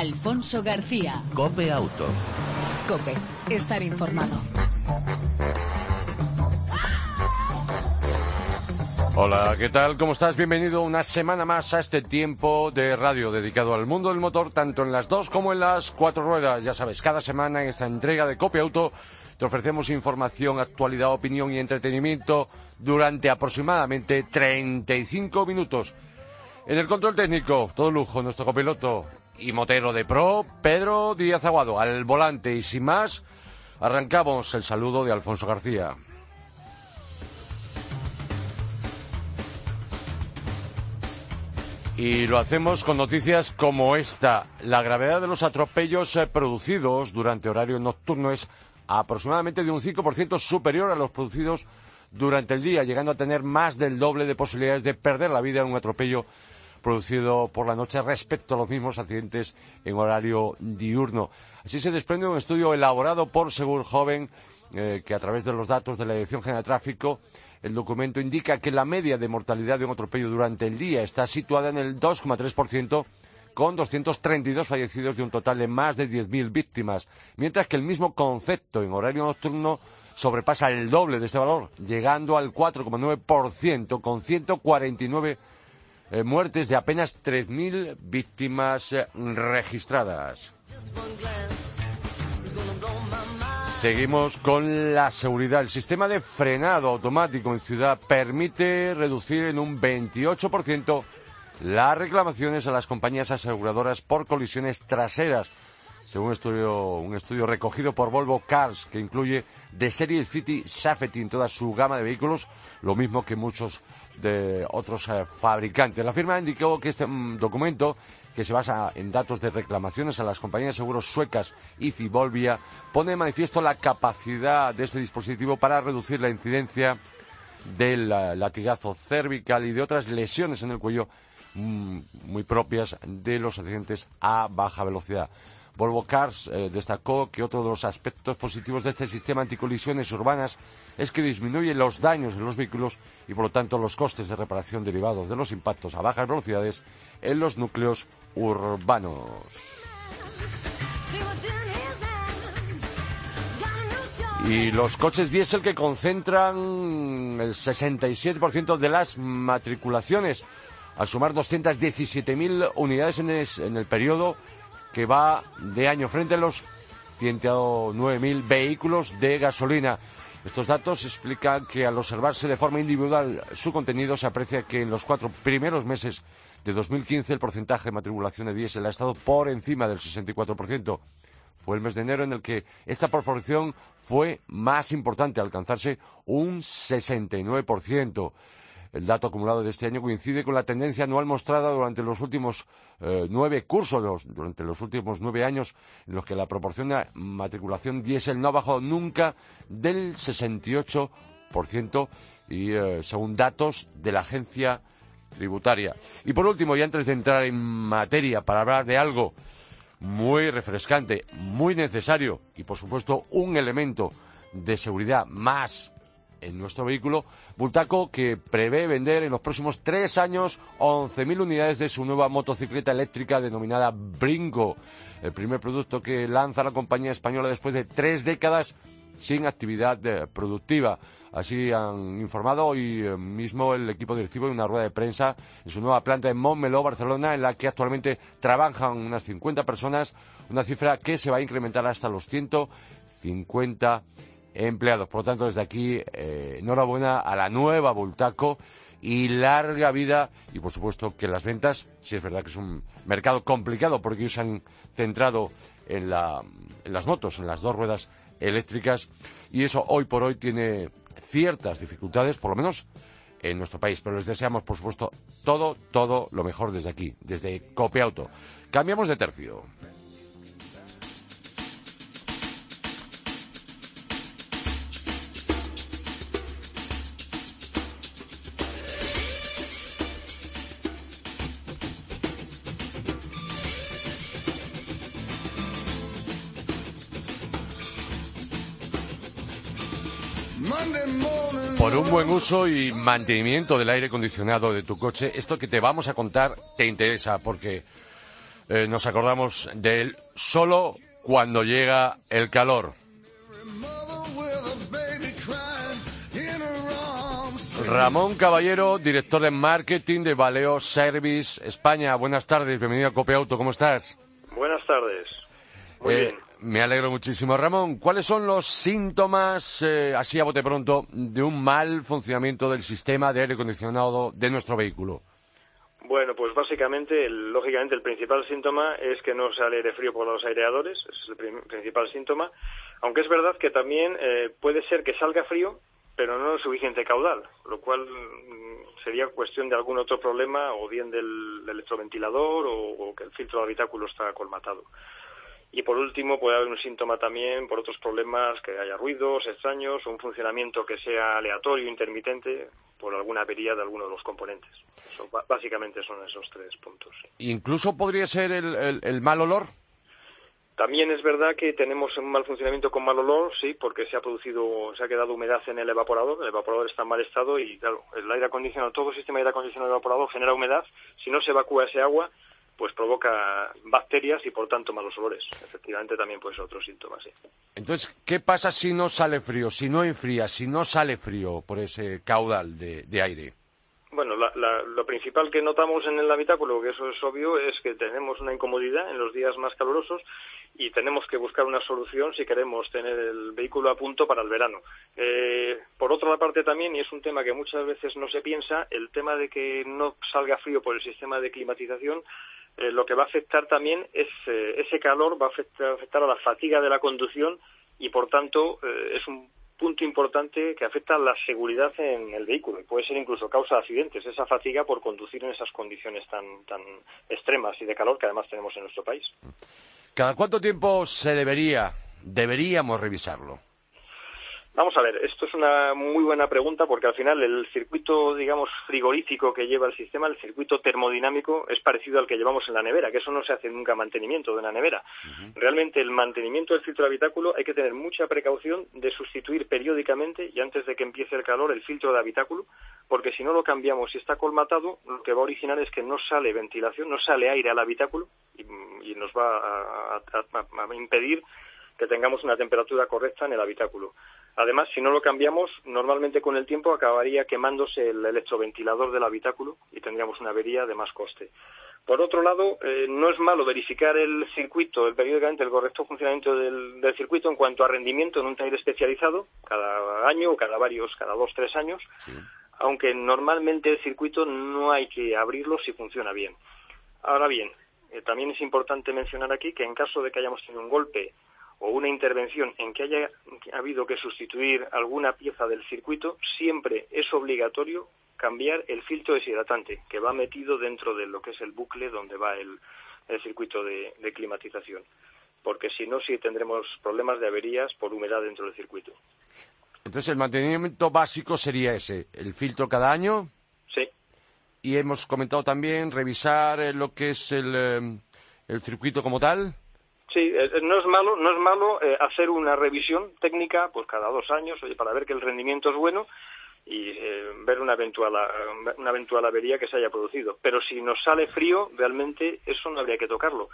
Alfonso García. Cope Auto. Cope, estar informado. Hola, ¿qué tal? ¿Cómo estás? Bienvenido una semana más a este tiempo de radio dedicado al mundo del motor, tanto en las dos como en las cuatro ruedas. Ya sabes, cada semana en esta entrega de Copia Auto te ofrecemos información, actualidad, opinión y entretenimiento durante aproximadamente 35 minutos. En el control técnico, todo lujo, nuestro copiloto y motero de pro, Pedro Díaz Aguado, al volante y sin más, arrancamos el saludo de Alfonso García. Y lo hacemos con noticias como esta. La gravedad de los atropellos eh, producidos durante horario nocturno es aproximadamente de un 5% superior a los producidos durante el día, llegando a tener más del doble de posibilidades de perder la vida en un atropello producido por la noche respecto a los mismos accidentes en horario diurno. Así se desprende un estudio elaborado por Segur Joven eh, que a través de los datos de la Dirección General de Tráfico el documento indica que la media de mortalidad de un atropello durante el día está situada en el 2,3%, con 232 fallecidos de un total de más de 10.000 víctimas, mientras que el mismo concepto en horario nocturno sobrepasa el doble de este valor, llegando al 4,9%, con 149 eh, muertes de apenas 3.000 víctimas eh, registradas. Seguimos con la seguridad. El sistema de frenado automático en ciudad permite reducir en un 28% las reclamaciones a las compañías aseguradoras por colisiones traseras, según estudio, un estudio recogido por Volvo Cars, que incluye de serie City Safety en toda su gama de vehículos, lo mismo que muchos de otros eh, fabricantes. La firma indicó que este mm, documento que se basa en datos de reclamaciones a las compañías de seguros suecas y Volvia, pone de manifiesto la capacidad de este dispositivo para reducir la incidencia del latigazo cervical y de otras lesiones en el cuello mm, muy propias de los accidentes a baja velocidad. Volvo Cars eh, destacó que otro de los aspectos positivos de este sistema anticolisiones urbanas es que disminuye los daños en los vehículos y por lo tanto los costes de reparación derivados de los impactos a bajas velocidades en los núcleos urbanos. Y los coches diésel que concentran el 67% de las matriculaciones, al sumar 217.000 unidades en, en el periodo que va de año frente a los 109.000 vehículos de gasolina. Estos datos explican que al observarse de forma individual su contenido se aprecia que en los cuatro primeros meses de 2015 el porcentaje de matriculación de diésel ha estado por encima del 64%. Fue el mes de enero en el que esta proporción fue más importante, alcanzarse un 69%. El dato acumulado de este año coincide con la tendencia anual mostrada durante los últimos eh, nueve cursos, durante los últimos nueve años, en los que la proporción de matriculación diésel no ha bajado nunca del 68% y eh, según datos de la agencia tributaria. Y por último, y antes de entrar en materia para hablar de algo muy refrescante, muy necesario y por supuesto un elemento de seguridad más en nuestro vehículo, Bultaco que prevé vender en los próximos tres años 11.000 unidades de su nueva motocicleta eléctrica denominada Bringo, el primer producto que lanza la compañía española después de tres décadas sin actividad eh, productiva. Así han informado hoy eh, mismo el equipo directivo en una rueda de prensa en su nueva planta en Montmeló, Barcelona, en la que actualmente trabajan unas 50 personas, una cifra que se va a incrementar hasta los 150 empleados. Por lo tanto, desde aquí, eh, enhorabuena a la nueva Bultaco y larga vida y, por supuesto, que las ventas, si es verdad que es un mercado complicado porque ellos se han centrado en, en las motos, en las dos ruedas eléctricas y eso hoy por hoy tiene ciertas dificultades, por lo menos en nuestro país, pero les deseamos, por supuesto, todo, todo lo mejor desde aquí, desde Copiauto. Cambiamos de tercio. Buen uso y mantenimiento del aire acondicionado de tu coche, esto que te vamos a contar te interesa porque eh, nos acordamos de él solo cuando llega el calor. Ramón Caballero, director de marketing de Valeo Service España. Buenas tardes, bienvenido a Cope Auto, ¿cómo estás? Buenas tardes. Muy Eh, bien. Me alegro muchísimo. Ramón, ¿cuáles son los síntomas, eh, así a bote pronto, de un mal funcionamiento del sistema de aire acondicionado de nuestro vehículo? Bueno, pues básicamente, el- lógicamente, el principal síntoma es que no sale aire frío por los aireadores, es el principal síntoma. Aunque es verdad que también eh, puede ser que salga frío, pero no el suficiente caudal, lo cual mm, sería cuestión de algún otro problema, o bien del, del electroventilador, o, o que el filtro de habitáculo está colmatado. Y por último, puede haber un síntoma también por otros problemas, que haya ruidos extraños o un funcionamiento que sea aleatorio, intermitente, por alguna avería de alguno de los componentes. Eso, básicamente son esos tres puntos. Incluso podría ser el, el- el mal olor. También es verdad que tenemos un mal funcionamiento con mal olor, sí, porque se ha producido, se ha quedado humedad en el evaporador, el evaporador está en mal estado y, claro, el aire acondicionado, todo el sistema de aire acondicionado evaporador genera humedad, si no se evacúa ese agua, pues provoca bacterias y por tanto malos olores. Efectivamente también puede ser otro síntoma, sí. Entonces, ¿qué pasa si no sale frío, si no enfría, si no sale frío por ese caudal de, de aire? Bueno, la- la- lo principal que notamos en el habitáculo, que eso es obvio, es que tenemos una incomodidad en los días más calurosos y tenemos que buscar una solución si queremos tener el vehículo a punto para el verano. Eh, por otra parte también, y es un tema que muchas veces no se piensa, el tema de que no salga frío por el sistema de climatización, eh, lo que va a afectar también es eh, ese calor va a afectar, a la fatiga de la conducción y por tanto eh, es un punto importante que afecta a la seguridad en el vehículo y puede ser incluso causa de accidentes, esa fatiga por conducir en esas condiciones tan, tan extremas y de calor que además tenemos en nuestro país. ¿Cada cuánto tiempo se debería, deberíamos revisarlo? Vamos a ver, esto es una muy buena pregunta porque al final el circuito, digamos, frigorífico que lleva el sistema, el circuito termodinámico, es parecido al que llevamos en la nevera, que eso no se hace nunca mantenimiento de una nevera. Realmente el mantenimiento del filtro de habitáculo hay que tener mucha precaución de sustituir periódicamente y antes de que empiece el calor el filtro de habitáculo, porque si no lo cambiamos y está colmatado, lo que va a originar es que no sale ventilación, no sale aire al habitáculo y, y nos va a- a- a- a impedir que tengamos una temperatura correcta en el habitáculo. Además, si no lo cambiamos, normalmente con el tiempo acabaría quemándose el electroventilador del habitáculo y tendríamos una avería de más coste. Por otro lado, eh, no es malo verificar el circuito, el periódicamente el correcto funcionamiento del, del circuito en cuanto a rendimiento en un taller especializado, cada año o cada varios, cada dos, tres años, aunque normalmente el circuito no hay que abrirlo si funciona bien. Ahora bien, eh, también es importante mencionar aquí que en caso de que hayamos tenido un golpe o una intervención en que haya habido que sustituir alguna pieza del circuito, siempre es obligatorio cambiar el filtro deshidratante que va metido dentro de lo que es el bucle donde va el, el circuito de, de climatización. Porque si no, sí tendremos problemas de averías por humedad dentro del circuito. Entonces, el mantenimiento básico sería ese, el filtro cada año Sí, y hemos comentado también revisar eh, lo que es el, eh, el circuito como tal. Sí, eh, no es malo, no es malo eh, hacer una revisión técnica, pues cada dos años, oye, para ver que el rendimiento es bueno y eh, ver una eventual una eventual avería que se haya producido. Pero si nos sale frío, realmente eso no habría que tocarlo.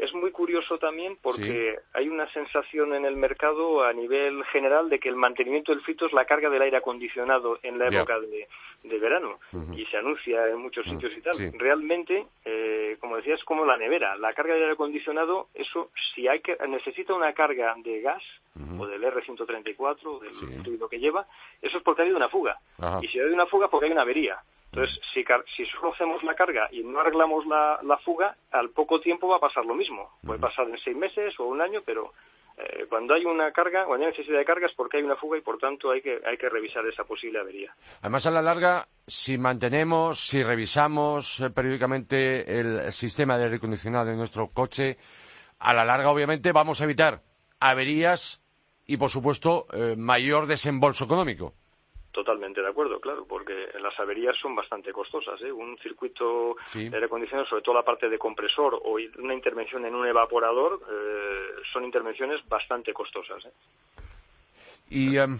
Es muy curioso también porque hay una sensación en el mercado a nivel general de que el mantenimiento del filtro es la carga del aire acondicionado en la época de, de verano y se anuncia en muchos Mm, sitios y tal. sí. Realmente, eh, como decía, es como la nevera. La carga del aire acondicionado, eso, si hay que necesita una carga de gas o del R134, o del Sí. fluido que lleva, eso es porque ha habido una fuga. Ajá. Y si hay una fuga, porque hay una avería. Entonces, si, si solo hacemos la carga y no arreglamos la, la fuga, al poco tiempo va a pasar lo mismo. Puede pasar en seis meses o un año, pero eh, cuando hay una carga, cuando hay necesidad de carga es porque hay una fuga y por tanto hay que, hay que revisar esa posible avería. Además, a la larga, si mantenemos, si revisamos eh, periódicamente el, el sistema de aire acondicionado de nuestro coche, a la larga, obviamente, vamos a evitar averías y, por supuesto, eh, mayor desembolso económico. Totalmente de acuerdo, claro, porque las averías son bastante costosas. ¿eh? Un circuito Sí. de aire acondicionado, sobre todo la parte de compresor o una intervención en un evaporador, eh, son intervenciones bastante costosas. ¿eh? Y em,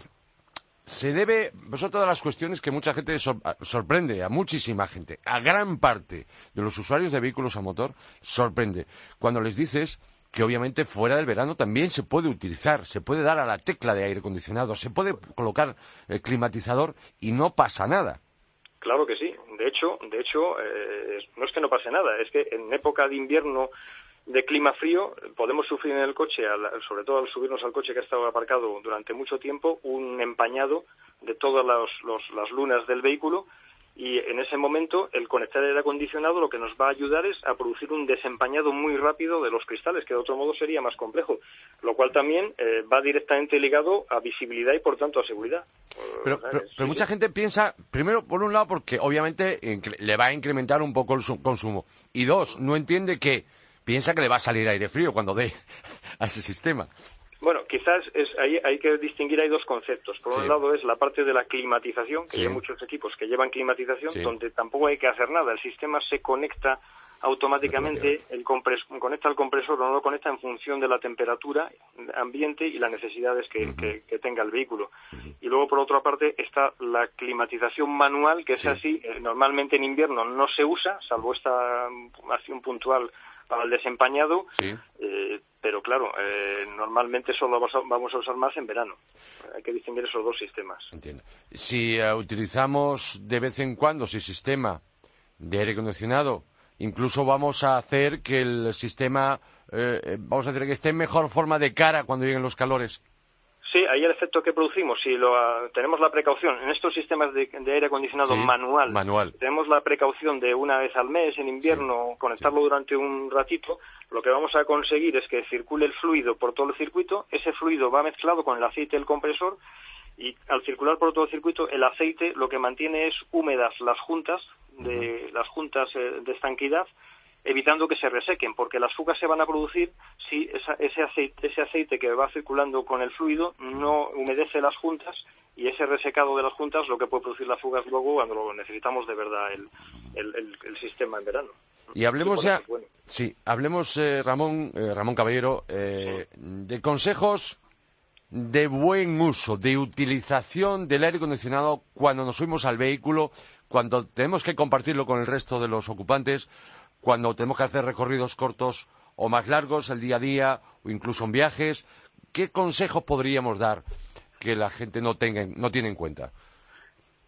se debe, pues son todas las cuestiones que mucha gente sorprende, a muchísima gente, a gran parte de los usuarios de vehículos a motor, sorprende. Cuando les dices que obviamente fuera del verano también se puede utilizar, se puede dar a la tecla de aire acondicionado, se puede colocar el climatizador y no pasa nada. Claro que sí. De hecho, de hecho, eh, no es que no pase nada, es que en época de invierno de clima frío podemos sufrir en el coche, sobre todo al subirnos al coche que ha estado aparcado durante mucho tiempo, un empañado de todas las lunas del vehículo y en ese momento el conectar el aire acondicionado lo que nos va a ayudar es a producir un desempañado muy rápido de los cristales, que de otro modo sería más complejo, lo cual también eh, va directamente ligado a visibilidad y por tanto a seguridad. Pero, mucha gente piensa, primero, por un lado, porque obviamente le va a incrementar un poco el consumo, y dos, no entiende que piensa que le va a salir aire frío cuando dé a ese sistema. Bueno, quizás es, ahí hay que distinguir, hay dos conceptos. Por un lado es la parte de la climatización, que hay muchos equipos que llevan climatización, donde tampoco hay que hacer nada. El sistema se conecta automáticamente, el conecta al compresor o no lo conecta en función de la temperatura ambiente y las necesidades que, tenga el vehículo. Y luego, por otra parte, está la climatización manual, que es así, eh, normalmente en invierno no se usa, salvo esta acción puntual para el desempañado, eh, pero claro, eh, normalmente solo vamos a usar más en verano. Hay que distinguir esos dos sistemas. Entiendo. Si eh, utilizamos de vez en cuando ese sistema de aire acondicionado, incluso vamos a hacer que el sistema, vamos a decir, que esté en mejor forma de cara cuando lleguen los calores. Sí, ahí el efecto que producimos, si lo, tenemos la precaución en estos sistemas de, aire acondicionado manual, manual, tenemos la precaución de una vez al mes en invierno conectarlo durante un ratito, lo que vamos a conseguir es que circule el fluido por todo el circuito, ese fluido va mezclado con el aceite del compresor y al circular por todo el circuito el aceite lo que mantiene es húmedas las juntas de las juntas eh, de estanquidad evitando que se resequen, porque las fugas se van a producir si ese, aceite, ese aceite que va circulando con el fluido no humedece las juntas y ese resecado de las juntas lo que puede producir las fugas luego cuando necesitamos de verdad el, el, sistema en verano. Y hablemos ya, sí, hablemos eh, Ramón, eh, Ramón Caballero, eh, de consejos de buen uso, de utilización del aire acondicionado cuando nos subimos al vehículo, cuando tenemos que compartirlo con el resto de los ocupantes cuando tenemos que hacer recorridos cortos o más largos, el día a día o incluso en viajes. ¿Qué consejos podríamos dar que la gente no, tenga, no tiene en cuenta?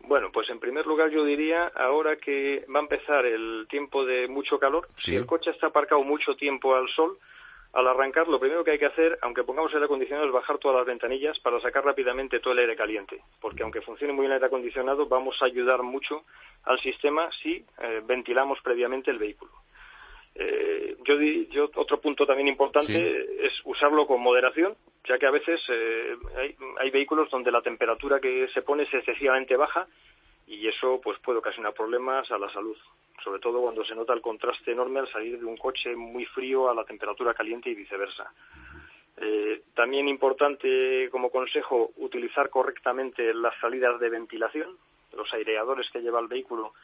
Bueno, pues en primer lugar yo diría, ahora que va a empezar el tiempo de mucho calor, si el coche está aparcado mucho tiempo al sol, al arrancar lo primero que hay que hacer, aunque pongamos el aire acondicionado, es bajar todas las ventanillas para sacar rápidamente todo el aire caliente, porque aunque funcione muy bien el aire acondicionado, vamos a ayudar mucho al sistema si eh, ventilamos previamente el vehículo. Eh, yo, yo, otro punto también importante es usarlo con moderación, ya que a veces eh, hay, hay, vehículos donde la temperatura que se pone es excesivamente baja y eso pues puede ocasionar problemas a la salud, sobre todo cuando se nota el contraste enorme al salir de un coche muy frío a la temperatura caliente y viceversa. Eh, también importante como consejo utilizar correctamente las salidas de ventilación, los aireadores que lleva el vehículo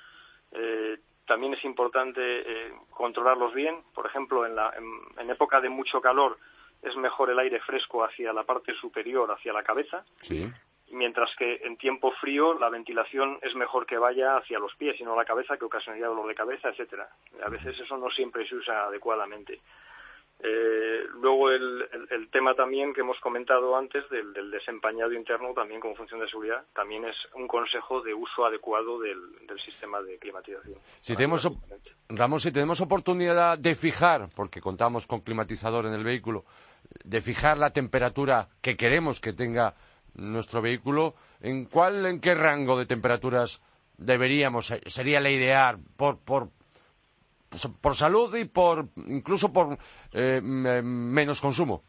eh, también es importante eh, controlarlos bien. Por ejemplo, en, la, en, época de mucho calor es mejor el aire fresco hacia la parte superior, hacia la cabeza. Mientras que en tiempo frío la ventilación es mejor que vaya hacia los pies y no a la cabeza, que ocasionaría dolor de cabeza, etcétera. A veces eso no siempre se usa adecuadamente. Eh, luego el, tema también que hemos comentado antes del, desempañado interno también como función de seguridad también es un consejo de uso adecuado del, sistema de climatización. Si tenemos, Ramón, si tenemos oportunidad de fijar, porque contamos con climatizador en el vehículo, de fijar la temperatura que queremos que tenga nuestro vehículo, ¿en cuál, en qué rango de temperaturas deberíamos, sería la ideal por, por, por salud y por incluso por eh, menos consumo.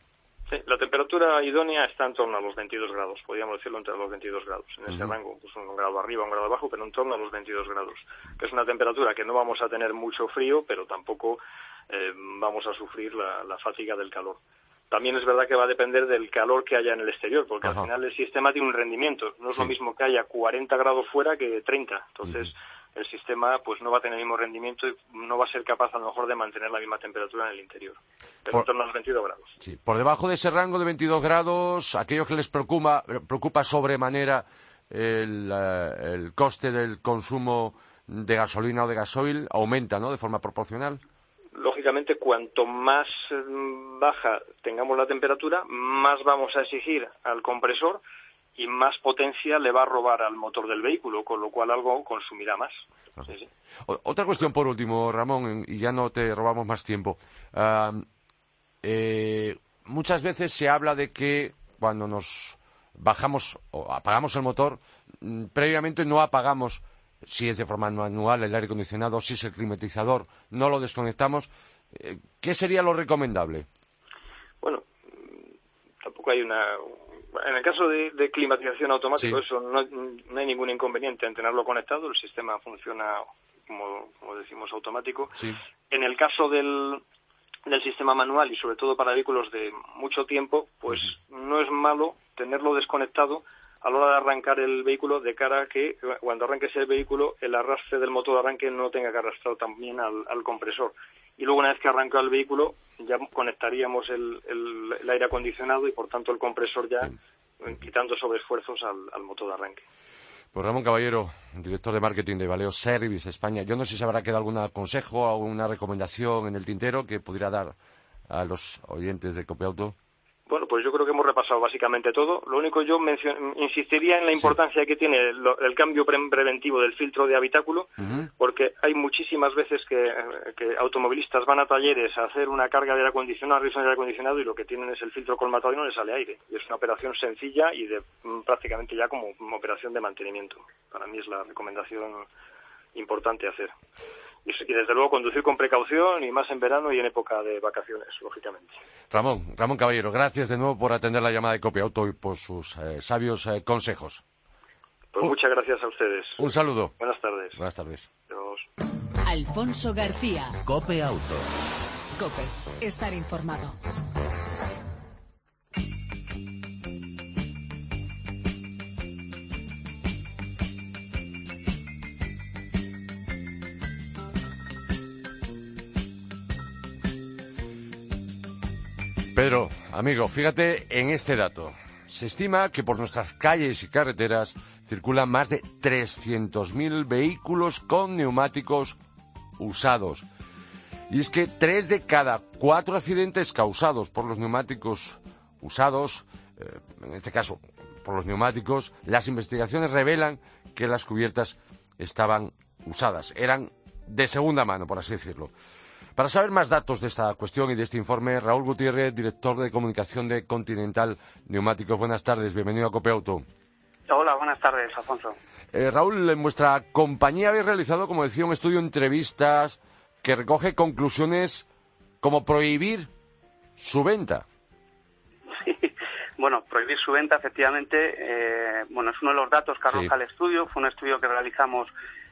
Sí, la temperatura idónea está en torno a los 22 grados, podríamos decirlo entre los 22 grados, en ese rango, pues un grado arriba, un grado abajo, pero en torno a los 22 grados, que es una temperatura que no vamos a tener mucho frío, pero tampoco eh, vamos a sufrir la, fatiga del calor. También es verdad que va a depender del calor que haya en el exterior, porque al final el sistema tiene un rendimiento. No es lo mismo que haya 40 grados fuera que 30. Entonces, el sistema pues no va a tener el mismo rendimiento y no va a ser capaz a lo mejor de mantener la misma temperatura en el interior, pero por, en torno a los 22 grados. Sí, por debajo de ese rango de 22 grados, aquello que les preocupa, preocupa sobremanera el, eh, el coste del consumo de gasolina o de gasoil aumenta, ¿no? De forma proporcional. Lógicamente, cuanto más mm, baja tengamos la temperatura, más vamos a exigir al compresor y más potencia le va a robar al motor del vehículo, con lo cual algo consumirá más. Sí, sí. O- Otra cuestión por último, Ramón, y ya no te robamos más tiempo. Eh, muchas veces se habla de que cuando nos bajamos o apagamos el motor, mm, previamente no apagamos, si es de forma manual, el aire acondicionado, si es el climatizador, no lo desconectamos. Eh, ¿Qué sería lo recomendable? Bueno, tampoco hay una. En el caso de, de climatización automática, Sí. eso no, no hay ningún inconveniente en tenerlo conectado. El sistema funciona, como, como decimos, automático. Sí. En el caso del, del sistema manual y sobre todo para vehículos de mucho tiempo, pues no es malo tenerlo desconectado a la hora de arrancar el vehículo de cara a que cuando arranques el vehículo el arrastre del motor de arranque no tenga que arrastrar también al, al compresor. Y luego una vez que arranca el vehículo ya conectaríamos el, el- el aire acondicionado y por tanto el compresor ya eh, quitando sobreesfuerzos al, al motor de arranque. Pues Ramón Caballero, director de marketing de Valeo Service España. Yo no sé si habrá quedado algún consejo o alguna recomendación en el tintero que pudiera dar a los oyentes de Copiauto. Bueno, pues yo creo que hemos repasado básicamente todo. Lo único yo insistiría en la Sí. importancia que tiene lo- el cambio pre- preventivo del filtro de habitáculo, porque hay muchísimas veces que, eh, que automovilistas van a talleres a hacer una carga de aire acondicionado, revisión de aire acondicionado y lo que tienen es el filtro colmatado y no les sale aire. Y es una operación sencilla y de mm, prácticamente ya como una operación de mantenimiento. Para mí es la recomendación importante hacer. Y, y desde luego conducir con precaución y más en verano y en época de vacaciones, lógicamente. Ramón, Ramón Caballero, gracias de nuevo por atender la llamada de Copiauto y por sus eh, sabios eh, consejos. Pues Uh. muchas gracias a ustedes. Un saludo. Buenas tardes. Buenas tardes. Adiós. Alfonso García. Cope Auto. Cope. Estar informado. Pedro, amigo, fíjate en este dato. Se estima que por nuestras calles y carreteras circulan más de 300.000 vehículos con neumáticos usados. Y es que tres de cada cuatro accidentes causados por los neumáticos usados, eh, en este caso por los neumáticos, las investigaciones revelan que las cubiertas estaban usadas, eran de segunda mano, por así decirlo. Para saber más datos de esta cuestión y de este informe, Raúl Gutiérrez, director de comunicación de Continental Neumáticos. Buenas tardes, bienvenido a Copeauto. Hola, buenas tardes, Alfonso. Eh, Raúl, en vuestra compañía habéis realizado, como decía, un estudio de entrevistas que recoge conclusiones como prohibir su venta. Sí. Bueno, prohibir su venta, efectivamente, eh, bueno, es uno de los datos que arroja Sí. el estudio. Fue un estudio que realizamos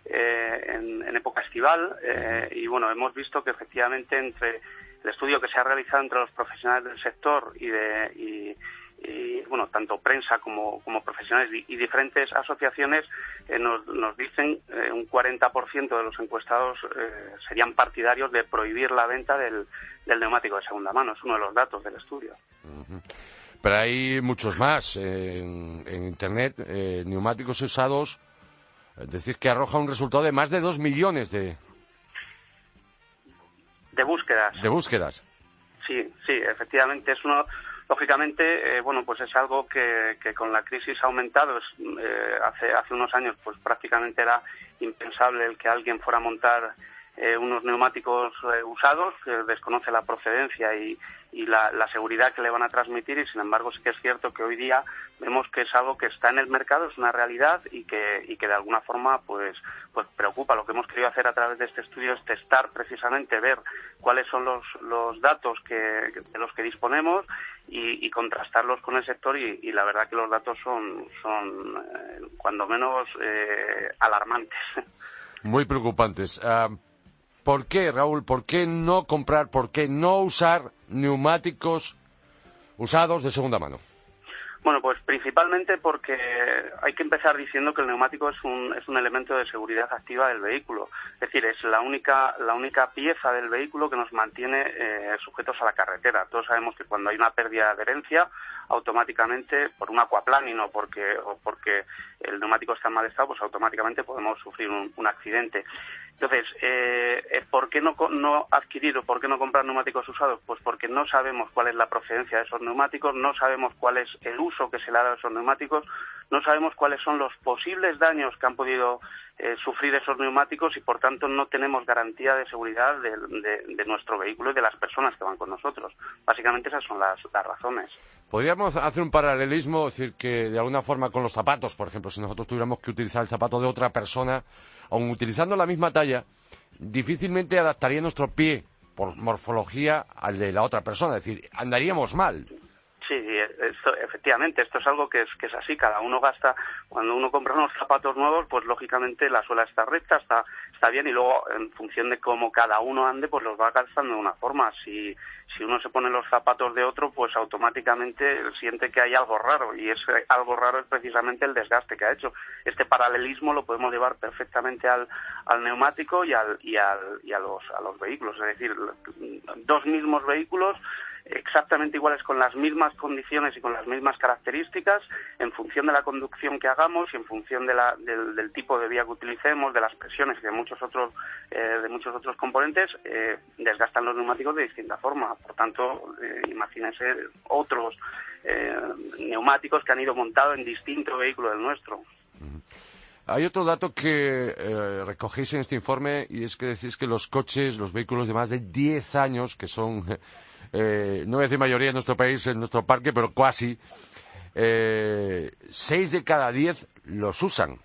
eh, en, época estival eh, y, bueno, hemos visto que efectivamente entre el estudio que se ha realizado entre los profesionales del sector y de y, bueno, tanto prensa como, como profesionales y, diferentes asociaciones eh, nos, nos dicen eh, un 40% de los encuestados eh, serían partidarios de prohibir la venta del, del neumático de segunda mano. Es uno de los datos del estudio. Pero hay muchos más en, en Internet, neumáticos usados, es decir, que arroja un resultado de más de dos millones de, De búsquedas. de búsquedas. Sí, sí, efectivamente es uno. Lógicamente, eh, bueno, pues es algo que, que con la crisis ha aumentado. Es, eh, hace hace unos años, pues prácticamente era impensable el que alguien fuera a montar eh, unos neumáticos eh, usados, que desconoce la procedencia y, y la, la seguridad que le van a transmitir. Y sin embargo, sí que es cierto que hoy día vemos que es algo que está en el mercado, es una realidad y que, y que de alguna forma, pues, pues preocupa. Lo que hemos querido hacer a través de este estudio es testar precisamente, ver cuáles son los, los datos que, de los que disponemos y, contrastarlos con el sector y, la verdad que los datos son, son eh, cuando menos eh, alarmantes. Muy preocupantes. Ah, ¿Por qué, Raúl? ¿Por qué no comprar, por qué no usar neumáticos usados de segunda mano? Bueno, pues principalmente porque hay que empezar diciendo que el neumático es un, es un elemento de seguridad activa del vehículo. Es decir, es la única, la única pieza del vehículo que nos mantiene eh, sujetos a la carretera. Todos sabemos que cuando hay una pérdida de adherencia, automáticamente, por un aquaplaning o porque, o porque el neumático está en mal estado, pues automáticamente podemos sufrir un accidente. Entonces, eh, eh, ¿por qué no, no adquirir o por qué no comprar neumáticos usados? Pues porque no sabemos cuál es la procedencia de esos neumáticos, no sabemos cuál es el uso que se le ha dado a esos neumáticos, no sabemos cuáles son los posibles daños que han podido eh, sufrir esos neumáticos y, por tanto, no tenemos garantía de seguridad de, nuestro vehículo y de las personas que van con nosotros. Básicamente esas son las, las razones. Podríamos hacer un paralelismo, decir que de alguna forma con los zapatos, por ejemplo, si nosotros tuviéramos que utilizar el zapato de otra persona, aun utilizando la misma talla, difícilmente adaptaría nuestro pie por morfología al de la otra persona, es decir, andaríamos mal. Sí, esto, efectivamente, esto es algo que es, que es así. Cada uno gasta, cuando uno compra unos zapatos nuevos, pues lógicamente la suela está recta, está, está bien, y luego en función de cómo cada uno ande, pues los va gastando de una forma. Si, si uno se pone los zapatos de otro, pues automáticamente siente que hay algo raro, y ese algo raro es precisamente el desgaste que ha hecho. Este paralelismo lo podemos llevar perfectamente al, al neumático y, al, y, al, y a, los, a los vehículos. Es decir, dos mismos vehículos exactamente iguales con las mismas condiciones y con las mismas características en función de la conducción que hagamos y en función de la, del, tipo de vía que utilicemos, de las presiones y de muchos otros, eh, de muchos otros componentes, eh, desgastan los neumáticos de distinta forma. Por tanto, eh, imagínense otros neumáticos que han ido montados en distinto vehículo del nuestro. Hay otro dato que recogéis en este informe y es que decís que los coches, los vehículos de más de 10 años, que son eh, no voy a decir mayoría en nuestro país, en nuestro parque, pero casi, eh, seis de cada diez los usan.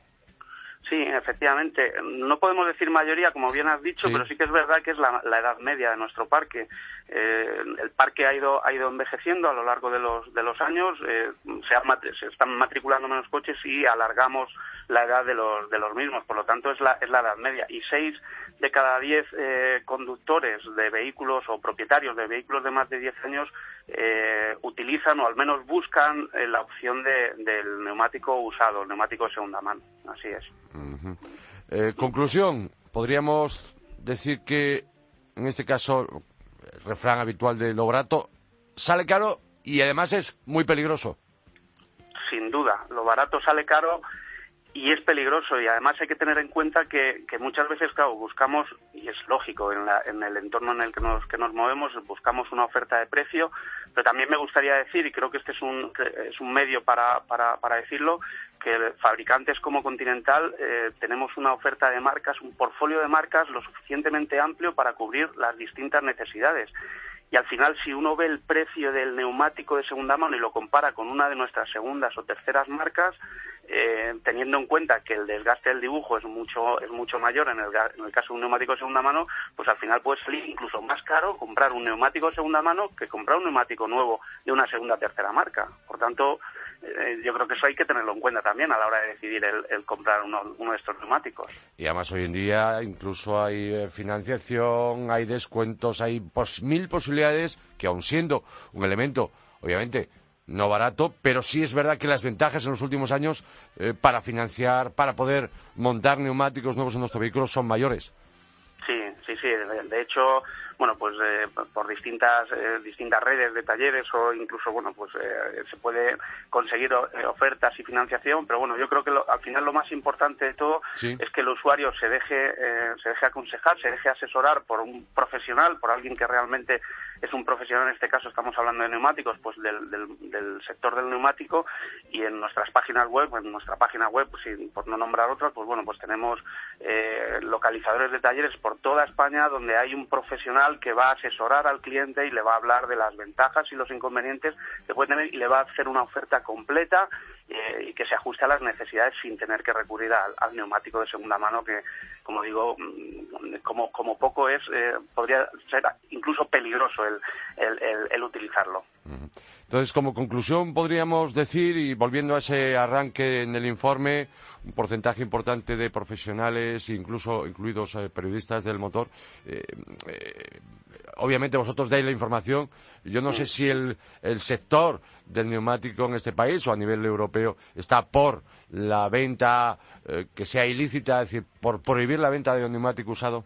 Sí, efectivamente. No podemos decir mayoría, como bien has dicho, pero sí que es verdad que es la, edad media de nuestro parque. Eh, el parque ha ido, ha ido envejeciendo a lo largo de los, de los años, eh, se, se, están matriculando menos coches y alargamos la edad de los, de los mismos. Por lo tanto, es la, es la edad media. Y seis de cada diez eh, conductores de vehículos o propietarios de vehículos de más de diez años eh, utilizan o al menos buscan eh, la opción del neumático usado, el neumático de segunda mano. Así es. conclusión, podríamos decir que en este caso el refrán habitual de lo barato sale caro y además es muy peligroso. Sin duda, lo barato sale caro y es peligroso y además hay que tener en cuenta que, que muchas veces claro buscamos y es lógico en, la, en, el entorno en el que nos, que nos movemos buscamos una oferta de precio pero también me gustaría decir y creo que este es un, es un medio para, para, para decirlo que fabricantes como Continental eh, tenemos una oferta de marcas un portfolio de marcas lo suficientemente amplio para cubrir las distintas necesidades y al final si uno ve el precio del neumático de segunda mano y lo compara con una de nuestras segundas o terceras marcas, eh, teniendo en cuenta que el desgaste del dibujo es mucho es mucho mayor en el, en el caso de un neumático de segunda mano, pues al final puede salir incluso más caro comprar un neumático de segunda mano que comprar un neumático nuevo de una segunda o tercera marca. Por tanto, eh, yo creo que eso hay que tenerlo en cuenta también a la hora de decidir el, comprar uno, de estos neumáticos. Y además hoy en día incluso hay eh, financiación, hay descuentos, hay mil posibilidades que aun siendo un elemento, obviamente, no barato, pero sí es verdad que las ventajas en los últimos años eh, para financiar, para poder montar neumáticos nuevos en nuestro vehículo son mayores. Sí, de hecho, bueno, pues eh, por distintas eh, distintas redes de talleres o incluso, bueno, pues eh, se puede conseguir ofertas y financiación, pero bueno, yo creo que al final lo más importante de todo es que el usuario se deje se deje aconsejar, se deje asesorar por un profesional, por alguien que realmente es un profesional, en este caso estamos hablando de neumáticos, pues del, del, sector del neumático y en nuestras páginas web, en nuestra página web, pues, por no nombrar otras, pues bueno, pues tenemos localizadores de talleres por toda España donde hay un profesional que va a asesorar al cliente y le va a hablar de las ventajas y los inconvenientes que puede tener y le va a hacer una oferta completa eh, y que se ajuste a las necesidades sin tener que recurrir al, neumático de segunda mano que, como digo, mm, como, como poco es, eh, podría ser incluso peligroso el, el, utilizarlo. Entonces, como conclusión, podríamos decir, y volviendo a ese arranque en el informe, un porcentaje importante de profesionales, incluso incluidos eh, periodistas del motor, obviamente vosotros dais la información. Yo no sé si el, sector del neumático en este país o a nivel europeo está por la venta eh, que sea ilícita, es decir, por prohibir la venta de un neumático usado.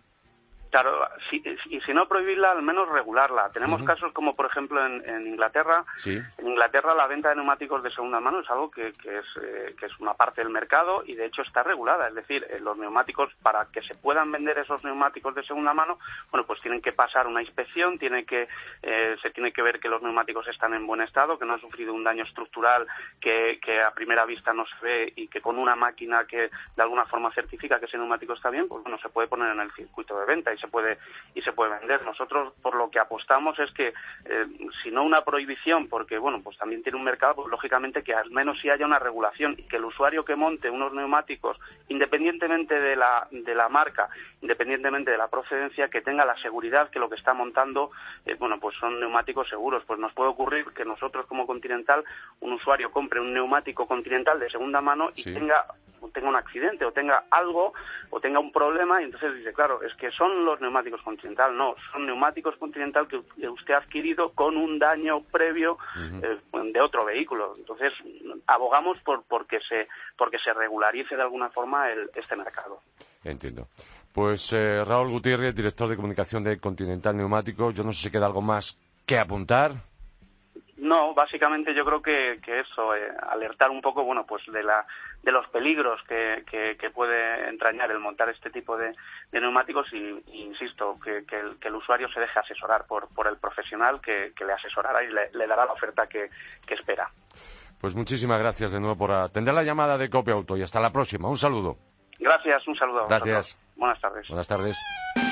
Claro, si, y si no prohibirla, al menos regularla. Tenemos casos como, por ejemplo, en, Inglaterra. En Inglaterra la venta de neumáticos de segunda mano es algo que, que, es, eh, que es una parte del mercado y, de hecho, está regulada. Es decir, eh, los neumáticos, para que se puedan vender esos neumáticos de segunda mano, bueno, pues tienen que pasar una inspección, tiene que, eh, se tiene que ver que los neumáticos están en buen estado, que no han sufrido un daño estructural que, que a primera vista no se ve y que con una máquina que de alguna forma certifica que ese neumático está bien, pues bueno, se puede poner en el circuito de venta y se puede y se puede vender. Nosotros por lo que apostamos es que eh, si no una prohibición, porque bueno, pues también tiene un mercado, pues lógicamente que al menos si haya una regulación y que el usuario que monte unos neumáticos, independientemente de la de la marca, independientemente de la procedencia, que tenga la seguridad que lo que está montando, eh, bueno, pues son neumáticos seguros. Pues nos puede ocurrir que nosotros como Continental, un usuario compre un neumático Continental de segunda mano y tenga tenga un accidente o tenga algo o tenga un problema y entonces dice, claro, es que son los neumáticos Continental, no, son neumáticos Continental que usted ha adquirido con un daño previo eh, de otro vehículo. Entonces, abogamos por porque se porque se regularice de alguna forma el, este mercado. Entiendo. Pues eh, Raúl Gutiérrez, director de comunicación de Continental Neumáticos, yo no sé si queda algo más que apuntar. No, básicamente yo creo que, que eso, eh, alertar un poco, bueno, pues de la de los peligros que, que, puede entrañar el montar este tipo de, neumáticos y, insisto, que, el, usuario se deje asesorar por, por el profesional que, le asesorará y le, dará la oferta que, espera. Pues muchísimas gracias de nuevo por atender la llamada de Copia Auto y hasta la próxima. Un saludo. Gracias, un saludo. Gracias. Buenas tardes. Buenas tardes.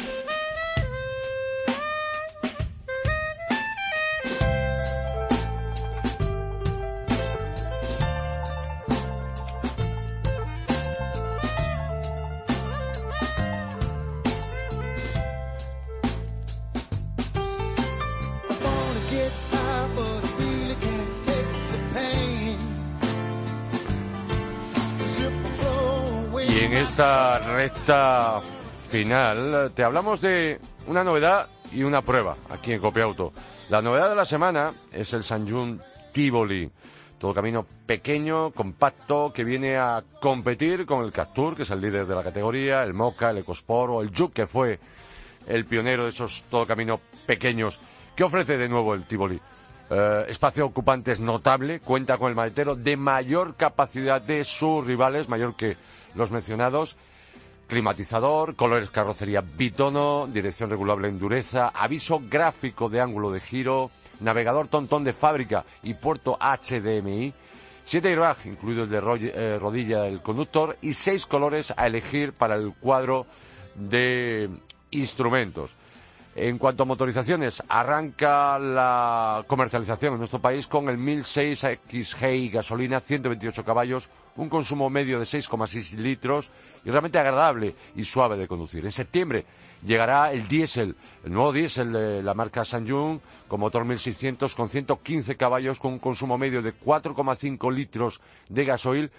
Esta recta final te hablamos de una novedad y una prueba aquí en Copiauto. La novedad de la semana es el Sanjun Tivoli. Todo camino pequeño, compacto, que viene a competir con el Captur, que es el líder de la categoría, el Moca, el Ecosport o el Juke, que fue el pionero de esos todo camino pequeños. ¿Qué ofrece de nuevo el Tivoli? Eh, espacio ocupante es notable, cuenta con el maletero de mayor capacidad de sus rivales, mayor que los mencionados. Climatizador, colores carrocería bitono, dirección regulable en dureza, aviso gráfico de ángulo de giro, navegador tontón de fábrica y puerto HDMI, siete airbags, incluido el de eh, rodilla del conductor, y seis colores a elegir para el cuadro de instrumentos. En cuanto a motorizaciones, arranca la comercialización en nuestro país con el 1006 XGI gasolina, 128 caballos, un consumo medio de 6,6 litros y realmente agradable y suave de conducir. En septiembre llegará el diésel, el nuevo diésel de la marca Sanjung con motor 1600 con 115 caballos con un consumo medio de 4,5 litros de gasoil.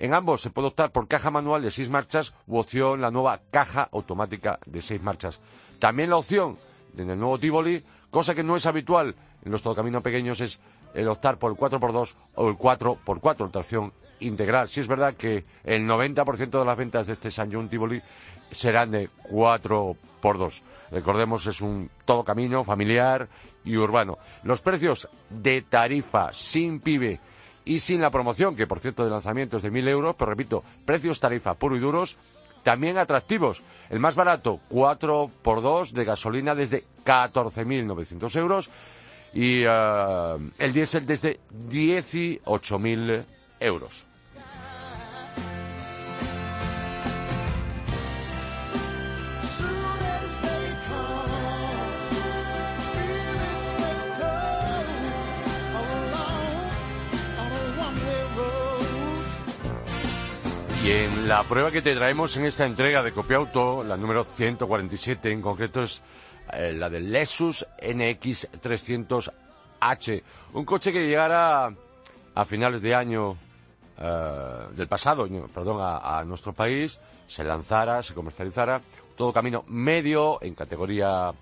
En ambos se puede optar por caja manual de 6 marchas u opción la nueva caja automática de 6 marchas. También la opción en el nuevo Tivoli, cosa que no es habitual en los todocaminos pequeños, es el optar por el 4x2 o el 4x4, tracción integral. Si es verdad que el 90% de las ventas de este San John Tivoli serán de 4x2. Recordemos, es un todo camino familiar y urbano. Los precios de tarifa sin PIBE y sin la promoción, que por cierto de lanzamiento es de 1.000 euros, pero repito, precios tarifa puro y duros, también atractivos. El más barato, 4x2 de gasolina desde 14.900 euros y uh, el diésel desde 18.000 euros. Y en la prueba que te traemos en esta entrega de Copiauto, la número 147 en concreto es eh, la del Lexus NX 300H, un coche que llegara a finales de año eh, del pasado, perdón, a, nuestro país, se lanzara, se comercializara, todo camino medio en categoría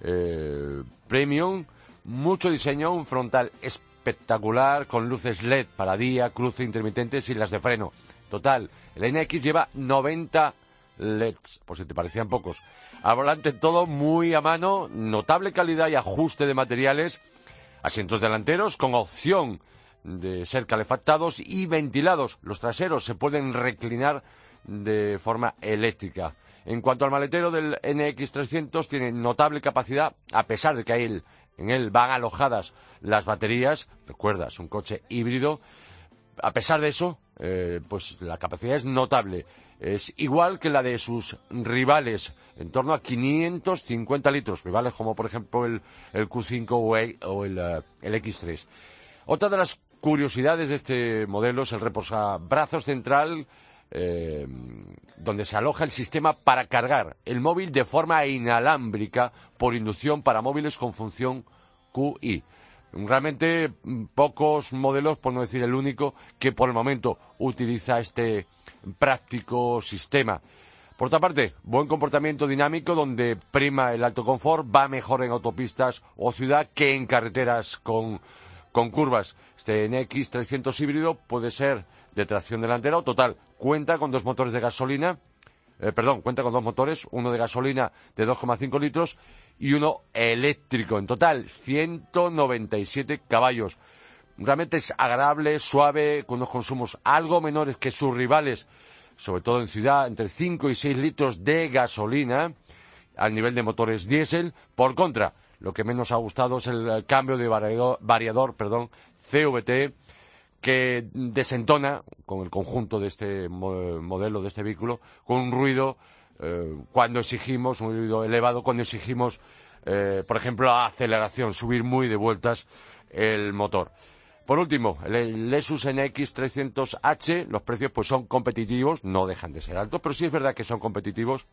eh, premium, mucho diseño, un frontal espectacular con luces LED para día, cruce intermitentes y las de freno. Total, el NX lleva 90 LEDs, por si te parecían pocos. Al volante todo muy a mano, notable calidad y ajuste de materiales, asientos delanteros con opción de ser calefactados y ventilados. Los traseros se pueden reclinar de forma eléctrica. En cuanto al maletero del NX300, tiene notable capacidad, a pesar de que en él van alojadas las baterías. Recuerda, es un coche híbrido. A pesar de eso, eh, pues la capacidad es notable. Es igual que la de sus rivales, en torno a 550 litros, rivales como por ejemplo el, Q5 o el, eh, X3. Otra de las curiosidades de este modelo es el reposabrazos central, eh, donde se aloja el sistema para cargar el móvil de forma inalámbrica por inducción para móviles con función QI. Realmente mm, pocos modelos, por no decir el único, que por el momento utiliza este práctico sistema. Por otra parte, buen comportamiento dinámico donde prima el alto confort, va mejor en autopistas o ciudad que en carreteras con, curvas. Este NX 300 híbrido puede ser de tracción delantera o total. Cuenta con dos motores de gasolina, eh, perdón, cuenta con dos motores, uno de gasolina de 2,5 litros y uno eléctrico. En total, 197 caballos. Realmente es agradable, suave, con unos consumos algo menores que sus rivales, sobre todo en ciudad, entre 5 y 6 litros de gasolina al nivel de motores diésel. Por contra, lo que menos ha gustado es el cambio de variador, variador perdón, CVT que desentona con el conjunto de este modelo, de este vehículo, con un ruido eh, cuando exigimos, un ruido elevado, cuando exigimos, eh, por ejemplo, la aceleración, subir muy de vueltas el motor. Por último, el Lexus NX 300H, los precios pues son competitivos, no dejan de ser altos, pero sí es verdad que son competitivos.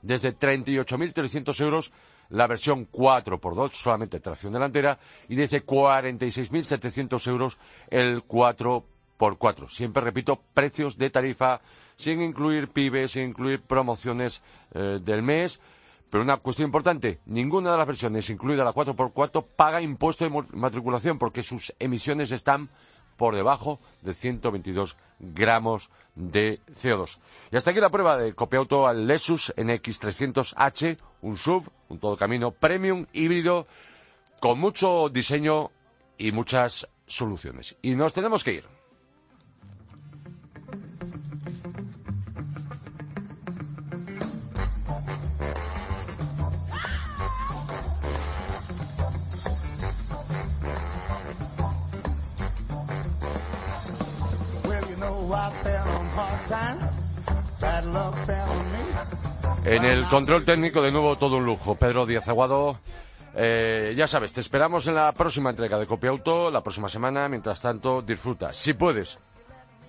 Desde 38.300 euros la versión 4x2, solamente tracción delantera, y desde 46.700 euros el 4x4. Siempre repito, precios de tarifa sin incluir pibes, sin incluir promociones eh, del mes. Pero una cuestión importante, ninguna de las versiones, incluida la 4x4, paga impuesto de matriculación porque sus emisiones están por debajo de 122 gramos de CO2. Y hasta aquí la prueba de copiauto al Lexus NX300H, un SUV, un todo camino premium híbrido con mucho diseño y muchas soluciones. Y nos tenemos que ir. En el control técnico, de nuevo, todo un lujo. Pedro Díaz Aguado. Eh, ya sabes, te esperamos en la próxima entrega de Copia Auto, la próxima semana. Mientras tanto, disfruta, si puedes,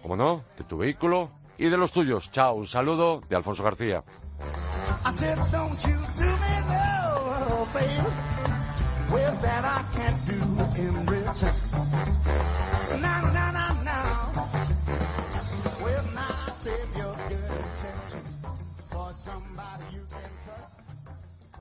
como no, de tu vehículo y de los tuyos. Chao, un saludo de Alfonso García.